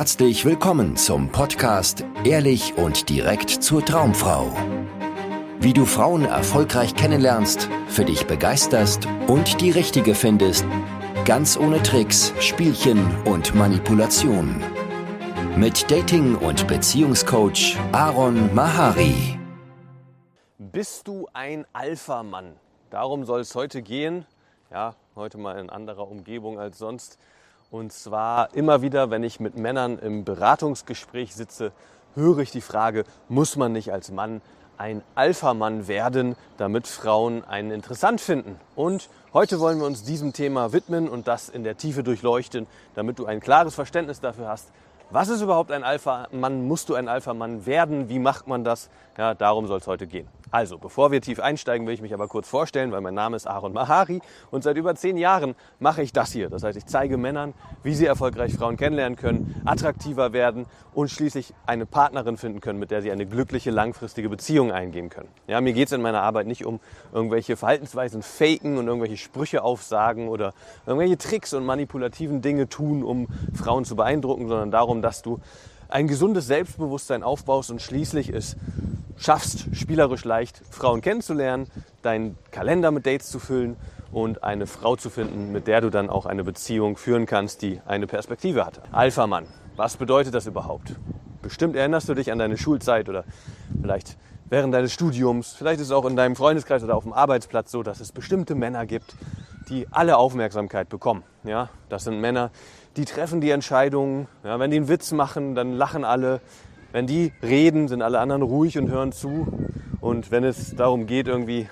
Herzlich willkommen zum Podcast Ehrlich und direkt zur Traumfrau. Wie du Frauen erfolgreich kennenlernst, für dich begeisterst und die richtige findest, ganz ohne Tricks, Spielchen und Manipulation. Mit Dating- und Beziehungscoach Aaron Mahari. Bist du ein Alpha-Mann? Darum soll es heute gehen. Ja, heute mal in anderer Umgebung als sonst. Und zwar immer wieder, wenn ich mit Männern im Beratungsgespräch sitze, höre ich die Frage, muss man nicht als Mann ein Alpha-Mann werden, damit Frauen einen interessant finden? Und heute wollen wir uns diesem Thema widmen und das in der Tiefe durchleuchten, damit du ein klares Verständnis dafür hast, was ist überhaupt ein Alpha-Mann? Musst du ein Alpha-Mann werden? Wie macht man das? Ja, darum soll es heute gehen. Also, bevor wir tief einsteigen, will ich mich aber kurz vorstellen, weil mein Name ist Aaron Mahari und seit über zehn Jahren mache ich das hier. Das heißt, ich zeige Männern, wie sie erfolgreich Frauen kennenlernen können, attraktiver werden und schließlich eine Partnerin finden können, mit der sie eine glückliche, langfristige Beziehung eingehen können. Ja, mir geht es in meiner Arbeit nicht um irgendwelche Verhaltensweisen faken und irgendwelche Sprüche aufsagen oder irgendwelche Tricks und manipulativen Dinge tun, um Frauen zu beeindrucken, sondern darum, dass du ein gesundes Selbstbewusstsein aufbaust und schließlich es schaffst, spielerisch leicht Frauen kennenzulernen, deinen Kalender mit Dates zu füllen und eine Frau zu finden, mit der du dann auch eine Beziehung führen kannst, die eine Perspektive hat. Alpha-Mann, was bedeutet das überhaupt? Bestimmt erinnerst du dich an deine Schulzeit oder vielleicht während deines Studiums, vielleicht ist es auch in deinem Freundeskreis oder auf dem Arbeitsplatz so, dass es bestimmte Männer gibt, die alle Aufmerksamkeit bekommen. Ja, das sind Männer, die treffen die Entscheidungen. Ja, wenn die einen Witz machen, dann lachen alle. Wenn die reden, sind alle anderen ruhig und hören zu. Und wenn es darum geht, irgendwie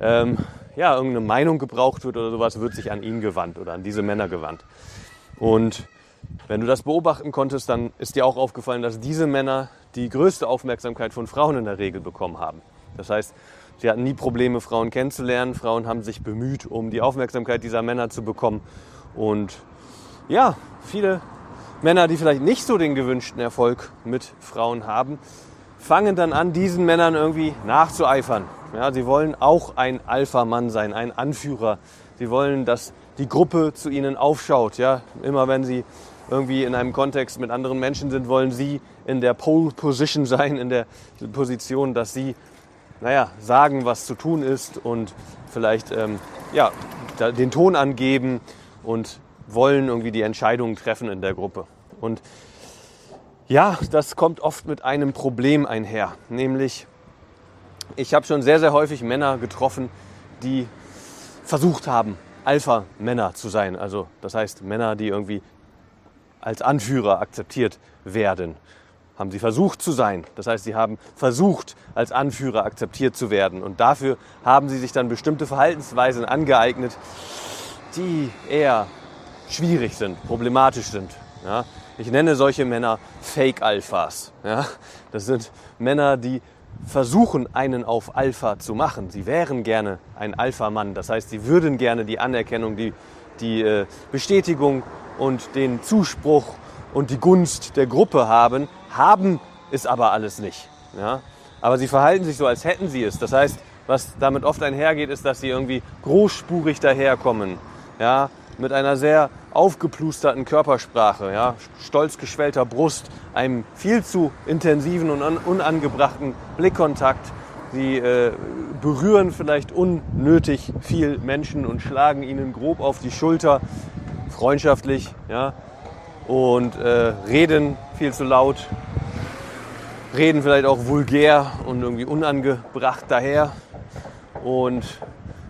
ähm, ja, irgendeine Meinung gebraucht wird oder sowas, wird sich an ihn gewandt oder an diese Männer gewandt. Und wenn du das beobachten konntest, dann ist dir auch aufgefallen, dass diese Männer die größte Aufmerksamkeit von Frauen in der Regel bekommen haben. Das heißt, sie hatten nie Probleme, Frauen kennenzulernen. Frauen haben sich bemüht, um die Aufmerksamkeit dieser Männer zu bekommen. Und ja, viele Männer, die vielleicht nicht so den gewünschten Erfolg mit Frauen haben, fangen dann an, diesen Männern irgendwie nachzueifern. Ja, sie wollen auch ein Alpha-Mann sein, ein Anführer. Sie wollen, dass die Gruppe zu ihnen aufschaut. Ja, immer wenn sie irgendwie in einem Kontext mit anderen Menschen sind, wollen sie in der Pole Position sein, in der Position, dass sie, naja, sagen, was zu tun ist und vielleicht ähm, ja, den Ton angeben und wollen irgendwie die Entscheidungen treffen in der Gruppe. Und ja, das kommt oft mit einem Problem einher, nämlich ich habe schon sehr, sehr häufig Männer getroffen, die versucht haben, Alpha-Männer zu sein. Also das heißt Männer, die irgendwie als Anführer akzeptiert werden. Haben sie versucht zu sein. Das heißt, sie haben versucht, als Anführer akzeptiert zu werden. Und dafür haben sie sich dann bestimmte Verhaltensweisen angeeignet, die eher schwierig sind, problematisch sind. Ja? Ich nenne solche Männer Fake-Alphas. Ja? Das sind Männer, die versuchen, einen auf Alpha zu machen. Sie wären gerne ein Alpha-Mann. Das heißt, sie würden gerne die Anerkennung, die, die äh, Bestätigung und den Zuspruch und die Gunst der Gruppe haben, haben es aber alles nicht. Ja? Aber sie verhalten sich so, als hätten sie es. Das heißt, was damit oft einhergeht, ist, dass sie irgendwie großspurig daherkommen. Ja? Mit einer sehr aufgeplusterten Körpersprache, ja, stolz geschwellter Brust, einem viel zu intensiven und unangebrachten Blickkontakt. Sie äh, berühren vielleicht unnötig viel Menschen und schlagen ihnen grob auf die Schulter, freundschaftlich, ja, und äh, reden viel zu laut, reden vielleicht auch vulgär und irgendwie unangebracht daher. Und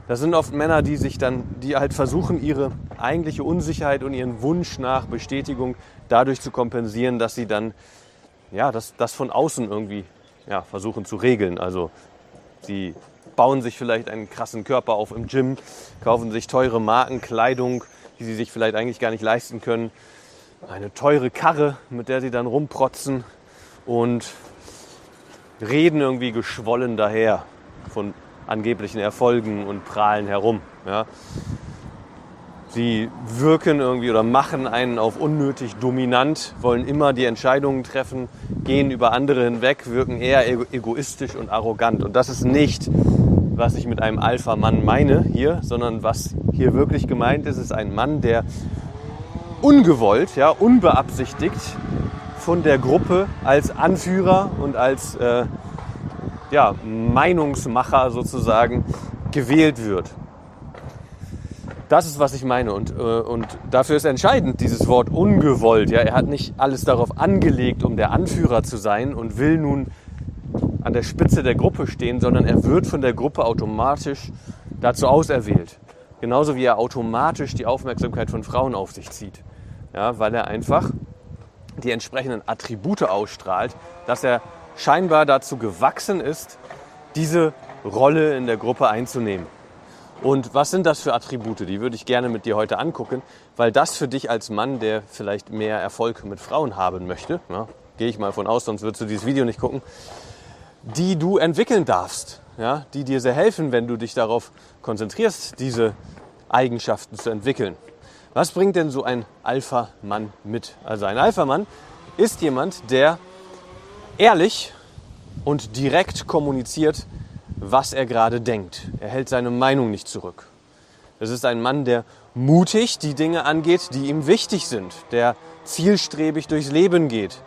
das sind oft Männer, die sich dann, die halt versuchen, ihre eigentliche Unsicherheit und ihren Wunsch nach Bestätigung dadurch zu kompensieren, dass sie dann ja, das, das von außen irgendwie ja, versuchen zu regeln. Also sie bauen sich vielleicht einen krassen Körper auf im Gym, kaufen sich teure Markenkleidung, die sie sich vielleicht eigentlich gar nicht leisten können, eine teure Karre, mit der sie dann rumprotzen und reden irgendwie geschwollen daher von angeblichen Erfolgen und prahlen herum. Ja. Sie wirken irgendwie oder machen einen auf unnötig dominant, wollen immer die Entscheidungen treffen, gehen über andere hinweg, wirken eher egoistisch und arrogant. Und das ist nicht, was ich mit einem Alpha-Mann meine hier, sondern was hier wirklich gemeint ist, ist ein Mann, der ungewollt, ja, unbeabsichtigt von der Gruppe als Anführer und als äh, ja, Meinungsmacher sozusagen gewählt wird. Das ist, was ich meine. Und, äh, und dafür ist entscheidend dieses Wort ungewollt. Ja, er hat nicht alles darauf angelegt, um der Anführer zu sein und will nun an der Spitze der Gruppe stehen, sondern er wird von der Gruppe automatisch dazu auserwählt. Genauso wie er automatisch die Aufmerksamkeit von Frauen auf sich zieht. Ja, weil er einfach die entsprechenden Attribute ausstrahlt, dass er scheinbar dazu gewachsen ist, diese Rolle in der Gruppe einzunehmen. Und was sind das für Attribute? Die würde ich gerne mit dir heute angucken, weil das für dich als Mann, der vielleicht mehr Erfolg mit Frauen haben möchte, ja, gehe ich mal von aus, sonst würdest du dieses Video nicht gucken, die du entwickeln darfst, ja, die dir sehr helfen, wenn du dich darauf konzentrierst, diese Eigenschaften zu entwickeln. Was bringt denn so ein Alpha-Mann mit? Also ein Alpha-Mann ist jemand, der ehrlich und direkt kommuniziert, was er gerade denkt. Er hält seine Meinung nicht zurück. Es ist ein Mann, der mutig die Dinge angeht, die ihm wichtig sind, der zielstrebig durchs Leben geht,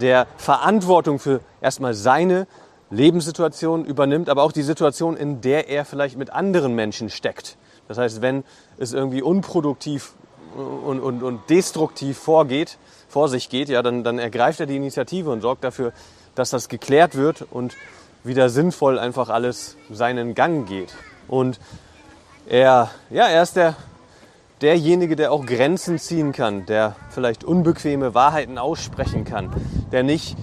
der Verantwortung für erstmal seine Lebenssituation übernimmt, aber auch die Situation, in der er vielleicht mit anderen Menschen steckt. Das heißt, wenn es irgendwie unproduktiv und, und, und destruktiv vorgeht, vor sich geht, ja, dann, dann ergreift er die Initiative und sorgt dafür, dass das geklärt wird und wieder sinnvoll einfach alles seinen Gang geht. Und er, ja, er ist der, derjenige, der auch Grenzen ziehen kann, der vielleicht unbequeme Wahrheiten aussprechen kann, der nicht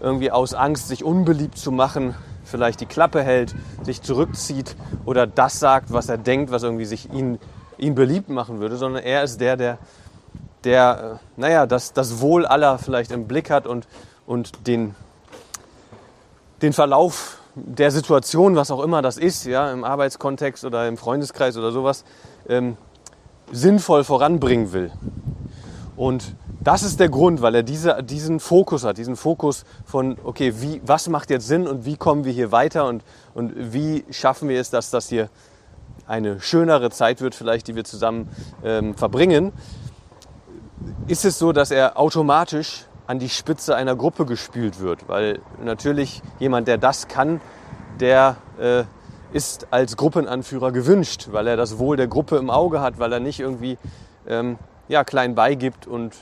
irgendwie aus Angst, sich unbeliebt zu machen, vielleicht die Klappe hält, sich zurückzieht oder das sagt, was er denkt, was irgendwie sich ihn, ihn beliebt machen würde, sondern er ist der, der, der äh, naja, das, das Wohl aller vielleicht im Blick hat und, und den, den Verlauf der Situation, was auch immer das ist, ja, im Arbeitskontext oder im Freundeskreis oder sowas, ähm, sinnvoll voranbringen will. Und das ist der Grund, weil er diese, diesen Fokus hat, diesen Fokus von, okay, wie, was macht jetzt Sinn und wie kommen wir hier weiter und, und wie schaffen wir es, dass das hier eine schönere Zeit wird, vielleicht, die wir zusammen ähm, verbringen, ist es so, dass er automatisch an die Spitze einer Gruppe gespült wird. Weil natürlich jemand, der das kann, der äh, ist als Gruppenanführer gewünscht, weil er das Wohl der Gruppe im Auge hat, weil er nicht irgendwie ähm, ja, klein beigibt und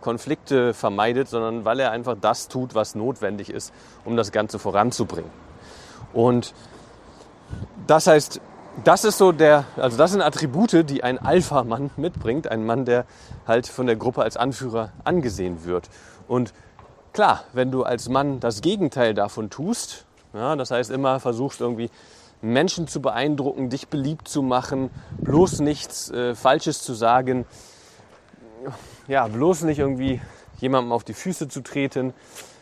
Konflikte vermeidet, sondern weil er einfach das tut, was notwendig ist, um das Ganze voranzubringen. Und das heißt, das ist so der, also das sind Attribute, die ein Alpha-Mann mitbringt, ein Mann, der halt von der Gruppe als Anführer angesehen wird. Und klar, wenn du als Mann das Gegenteil davon tust, ja, das heißt immer versuchst irgendwie Menschen zu beeindrucken, dich beliebt zu machen, bloß nichts äh, Falsches zu sagen, ja, bloß nicht irgendwie jemandem auf die Füße zu treten,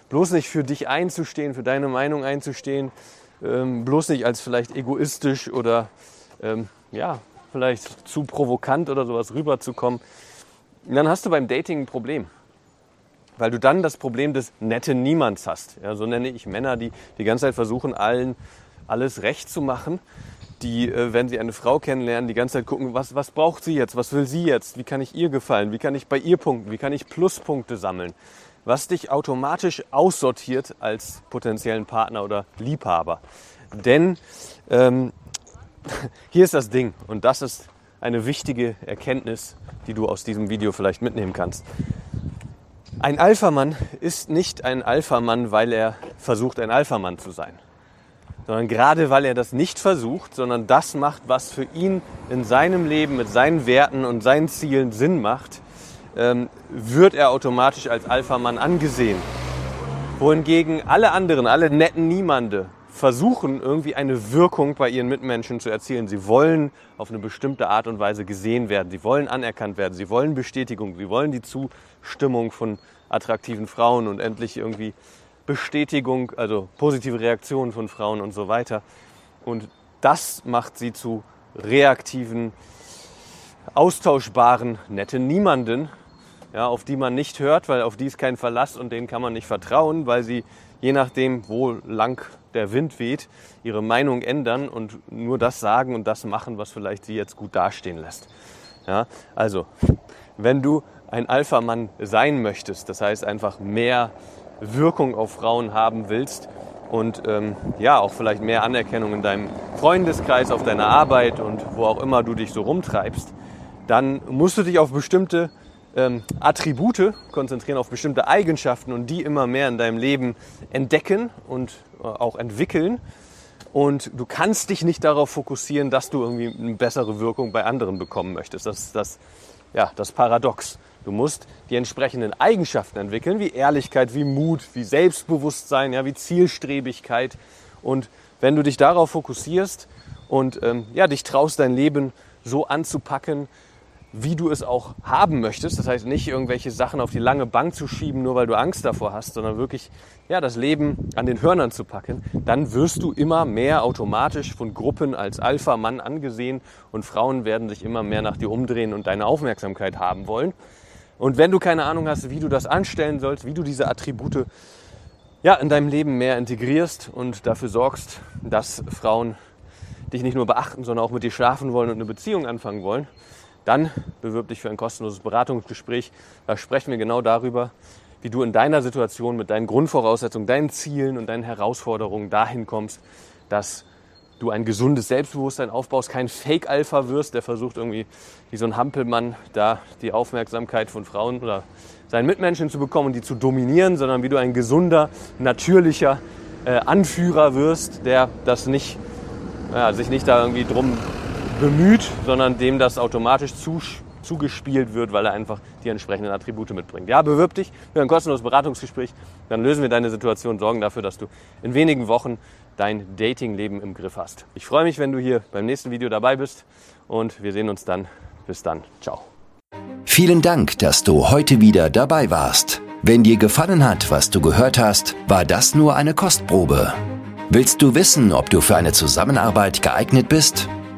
bloß nicht für dich einzustehen, für deine Meinung einzustehen, ähm, bloß nicht als vielleicht egoistisch oder ähm, ja, vielleicht zu provokant oder sowas rüberzukommen, dann hast du beim Dating ein Problem. Weil du dann das Problem des netten Niemands hast. Ja, so nenne ich Männer, die die ganze Zeit versuchen, allen alles recht zu machen. Die, äh, wenn sie eine Frau kennenlernen, die ganze Zeit gucken, was, was braucht sie jetzt, was will sie jetzt, wie kann ich ihr gefallen, wie kann ich bei ihr punkten, wie kann ich Pluspunkte sammeln. Was dich automatisch aussortiert als potenziellen Partner oder Liebhaber. Denn ähm, hier ist das Ding und das ist eine wichtige Erkenntnis, die du aus diesem Video vielleicht mitnehmen kannst. Ein Alphamann ist nicht ein Alphamann, weil er versucht, ein Alphamann zu sein, sondern gerade weil er das nicht versucht, sondern das macht, was für ihn in seinem Leben mit seinen Werten und seinen Zielen Sinn macht, ähm, wird er automatisch als Alphamann angesehen. Wohingegen alle anderen, alle netten Niemande, versuchen irgendwie eine Wirkung bei ihren Mitmenschen zu erzielen. Sie wollen auf eine bestimmte Art und Weise gesehen werden. Sie wollen anerkannt werden. Sie wollen Bestätigung. Sie wollen die Zustimmung von attraktiven Frauen und endlich irgendwie Bestätigung, also positive Reaktionen von Frauen und so weiter. Und das macht sie zu reaktiven, austauschbaren, netten Niemanden, ja, auf die man nicht hört, weil auf die ist kein Verlass und denen kann man nicht vertrauen, weil sie je nachdem, wo lang der Wind weht, ihre Meinung ändern und nur das sagen und das machen, was vielleicht sie jetzt gut dastehen lässt. Ja, also, wenn du ein Alpha-Mann sein möchtest, das heißt einfach mehr Wirkung auf Frauen haben willst und ähm, ja, auch vielleicht mehr Anerkennung in deinem Freundeskreis, auf deiner Arbeit und wo auch immer du dich so rumtreibst, dann musst du dich auf bestimmte ähm, Attribute konzentrieren, auf bestimmte Eigenschaften und die immer mehr in deinem Leben entdecken und äh, auch entwickeln. Und du kannst dich nicht darauf fokussieren, dass du irgendwie eine bessere Wirkung bei anderen bekommen möchtest. Das ist das, ja, das Paradox. Du musst die entsprechenden Eigenschaften entwickeln, wie Ehrlichkeit, wie Mut, wie Selbstbewusstsein, ja, wie Zielstrebigkeit. Und wenn du dich darauf fokussierst und ähm, ja, dich traust, dein Leben so anzupacken, wie du es auch haben möchtest. Das heißt, nicht irgendwelche Sachen auf die lange Bank zu schieben, nur weil du Angst davor hast, sondern wirklich ja, das Leben an den Hörnern zu packen. Dann wirst du immer mehr automatisch von Gruppen als Alpha-Mann angesehen und Frauen werden sich immer mehr nach dir umdrehen und deine Aufmerksamkeit haben wollen. Und wenn du keine Ahnung hast, wie du das anstellen sollst, wie du diese Attribute ja, in deinem Leben mehr integrierst und dafür sorgst, dass Frauen dich nicht nur beachten, sondern auch mit dir schlafen wollen und eine Beziehung anfangen wollen, dann bewirb dich für ein kostenloses Beratungsgespräch. Da sprechen wir genau darüber, wie du in deiner Situation mit deinen Grundvoraussetzungen, deinen Zielen und deinen Herausforderungen dahin kommst, dass du ein gesundes Selbstbewusstsein aufbaust, kein Fake-Alpha wirst, der versucht irgendwie wie so ein Hampelmann da die Aufmerksamkeit von Frauen oder seinen Mitmenschen zu bekommen und die zu dominieren, sondern wie du ein gesunder, natürlicher äh, Anführer wirst, der das nicht, ja, sich nicht da irgendwie drum bemüht, sondern dem das automatisch zugespielt wird, weil er einfach die entsprechenden Attribute mitbringt. Ja, bewirb dich für ein kostenloses Beratungsgespräch, dann lösen wir deine Situation, sorgen dafür, dass du in wenigen Wochen dein Datingleben im Griff hast. Ich freue mich, wenn du hier beim nächsten Video dabei bist und wir sehen uns dann. Bis dann. Ciao. Vielen Dank, dass du heute wieder dabei warst. Wenn dir gefallen hat, was du gehört hast, war das nur eine Kostprobe. Willst du wissen, ob du für eine Zusammenarbeit geeignet bist?